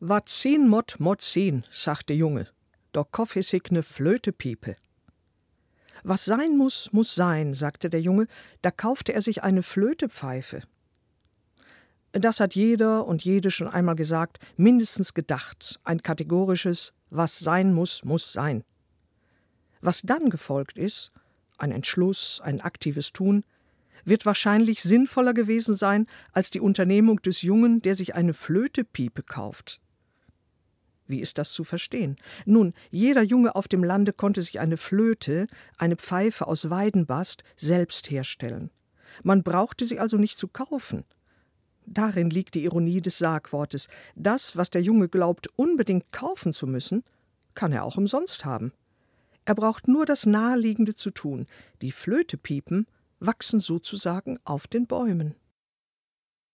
Wat sien mot, mot sien, sagte Junge, doch koff sich ne Flötepiepe. Was sein muss, muss sein, sagte der Junge, da kaufte er sich eine Flötepfeife. Das hat jeder und jede schon einmal gesagt, mindestens gedacht, ein kategorisches Was sein muss, muss sein. Was dann gefolgt ist, ein Entschluss, ein aktives Tun, wird wahrscheinlich sinnvoller gewesen sein als die Unternehmung des Jungen, der sich eine Flötepiepe kauft. Wie ist das zu verstehen? Nun, jeder Junge auf dem Lande konnte sich eine Flöte, eine Pfeife aus Weidenbast, selbst herstellen. Man brauchte sie also nicht zu kaufen. Darin liegt die Ironie des Sargwortes. Das, was der Junge glaubt, unbedingt kaufen zu müssen, kann er auch umsonst haben. Er braucht nur das Naheliegende zu tun. Die Flöte piepen wachsen sozusagen auf den Bäumen.